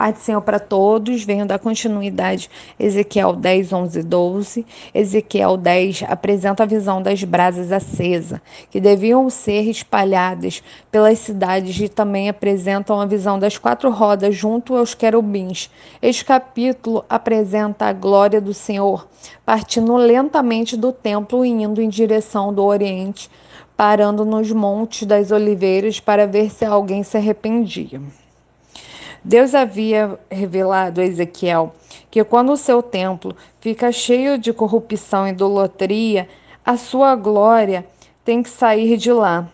Pai do Senhor para todos, venho dar continuidade Ezequiel 10, 11 12. Ezequiel 10 apresenta a visão das brasas acesas, que deviam ser espalhadas pelas cidades e também apresentam a visão das quatro rodas junto aos querubins. Este capítulo apresenta a glória do Senhor, partindo lentamente do templo e indo em direção do oriente, parando nos montes das oliveiras para ver se alguém se arrependia. Deus havia revelado a Ezequiel que quando o seu templo fica cheio de corrupção e idolatria, a sua glória tem que sair de lá.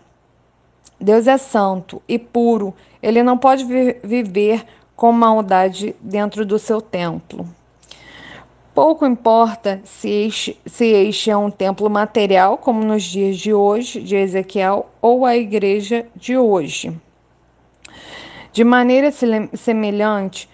Deus é santo e puro, ele não pode viver com maldade dentro do seu templo. Pouco importa se este, se este é um templo material, como nos dias de hoje, de Ezequiel, ou a igreja de hoje. De maneira semelhante,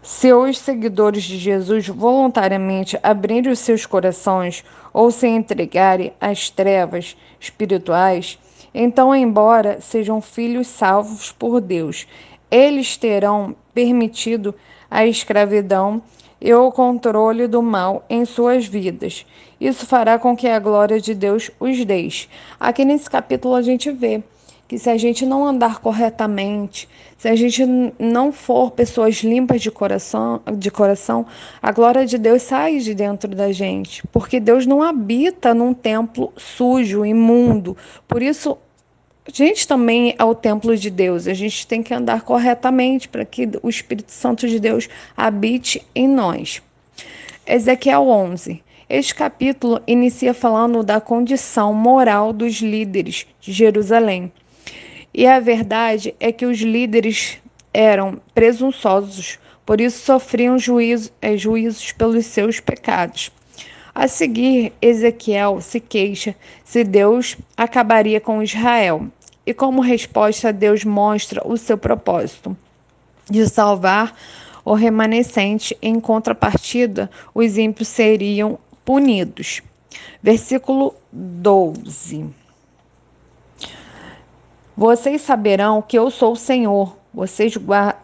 se os seguidores de Jesus voluntariamente abrirem os seus corações ou se entregarem às trevas espirituais, então, embora sejam filhos salvos por Deus, eles terão permitido a escravidão e o controle do mal em suas vidas. Isso fará com que a glória de Deus os deixe. Aqui nesse capítulo a gente vê que se a gente não andar corretamente, se a gente não for pessoas limpas de coração, de coração, a glória de Deus sai de dentro da gente, porque Deus não habita num templo sujo, imundo. Por isso, a gente também é o templo de Deus. A gente tem que andar corretamente para que o Espírito Santo de Deus habite em nós. Ezequiel 11. Este capítulo inicia falando da condição moral dos líderes de Jerusalém. E a verdade é que os líderes eram presunçosos, por isso sofriam juízo, é, juízos pelos seus pecados. A seguir, Ezequiel se queixa se Deus acabaria com Israel. E como resposta, Deus mostra o seu propósito de salvar o remanescente. Em contrapartida, os ímpios seriam punidos. Versículo 12. Vocês saberão que eu sou o Senhor. Vocês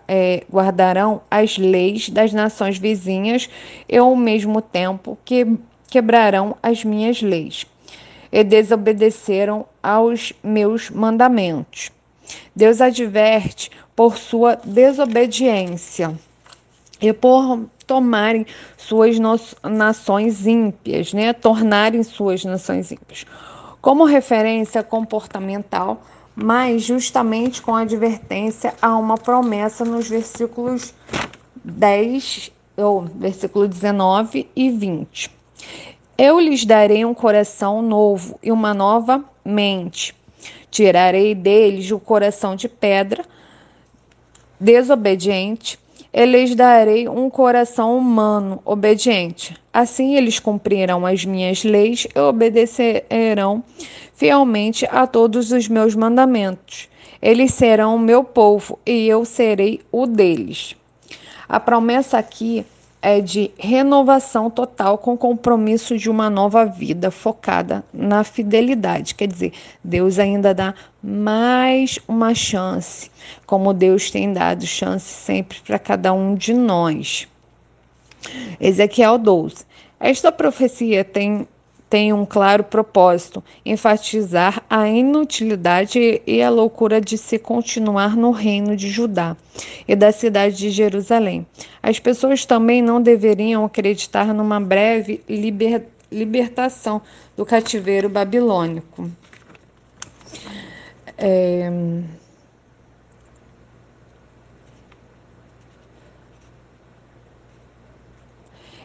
é, guardarão as leis das nações vizinhas e, ao mesmo tempo, que quebrarão as minhas leis e desobedeceram aos meus mandamentos. Deus adverte por sua desobediência e por tomarem suas nações ímpias, né? tornarem suas nações ímpias. Como referência comportamental, mas justamente com advertência a uma promessa nos versículos 10, ou versículo 19 e 20. Eu lhes darei um coração novo e uma nova mente. Tirarei deles o coração de pedra, desobediente, e lhes darei um coração humano, obediente. Assim eles cumprirão as minhas leis e obedecerão fielmente a todos os meus mandamentos. Eles serão o meu povo e eu serei o deles. A promessa aqui é de renovação total com compromisso de uma nova vida focada na fidelidade. Quer dizer, Deus ainda dá mais uma chance, como Deus tem dado chance sempre para cada um de nós. Ezequiel 12. Esta profecia tem tem um claro propósito: enfatizar a inutilidade e a loucura de se continuar no reino de Judá e da cidade de Jerusalém. As pessoas também não deveriam acreditar numa breve liber, libertação do cativeiro babilônico. É...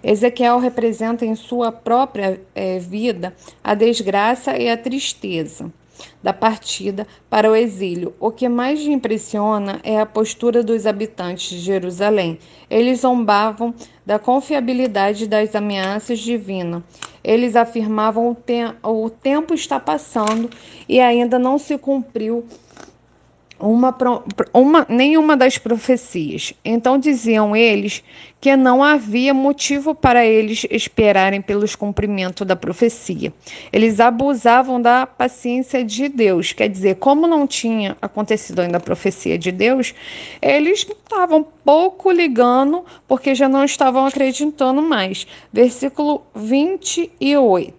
Ezequiel representa em sua própria é, vida a desgraça e a tristeza da partida para o exílio. O que mais impressiona é a postura dos habitantes de Jerusalém. Eles zombavam da confiabilidade das ameaças divinas. Eles afirmavam o, o tempo está passando e ainda não se cumpriu uma, uma, nenhuma das profecias. Então diziam eles que não havia motivo para eles esperarem pelos cumprimentos da profecia. Eles abusavam da paciência de Deus, quer dizer, como não tinha acontecido ainda a profecia de Deus, eles estavam pouco ligando porque já não estavam acreditando mais. Versículo 28.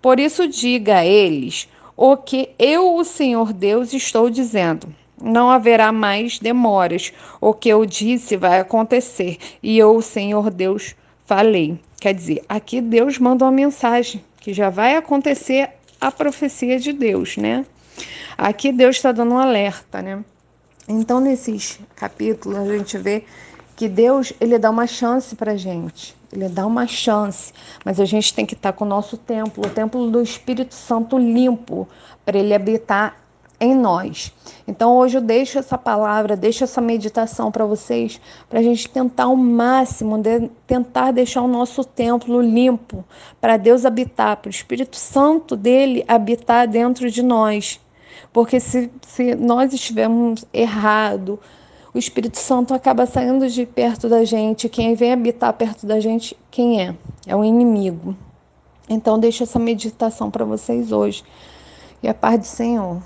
Por isso diga a eles o que eu, o Senhor Deus, estou dizendo. Não haverá mais demoras. O que eu disse vai acontecer. E eu, Senhor Deus, falei. Quer dizer, aqui Deus manda uma mensagem que já vai acontecer a profecia de Deus, né? Aqui Deus está dando um alerta, né? Então, nesses capítulos, a gente vê que Deus ele dá uma chance para gente. Ele dá uma chance, mas a gente tem que estar com o nosso templo, o templo do Espírito Santo limpo, para ele habitar em nós. Então hoje eu deixo essa palavra, deixo essa meditação para vocês, para a gente tentar ao máximo, de, tentar deixar o nosso templo limpo, para Deus habitar, para o Espírito Santo dele habitar dentro de nós. Porque se, se nós estivermos errado, o Espírito Santo acaba saindo de perto da gente. Quem vem habitar perto da gente, quem é? É o inimigo. Então, deixo essa meditação para vocês hoje. E a paz do Senhor.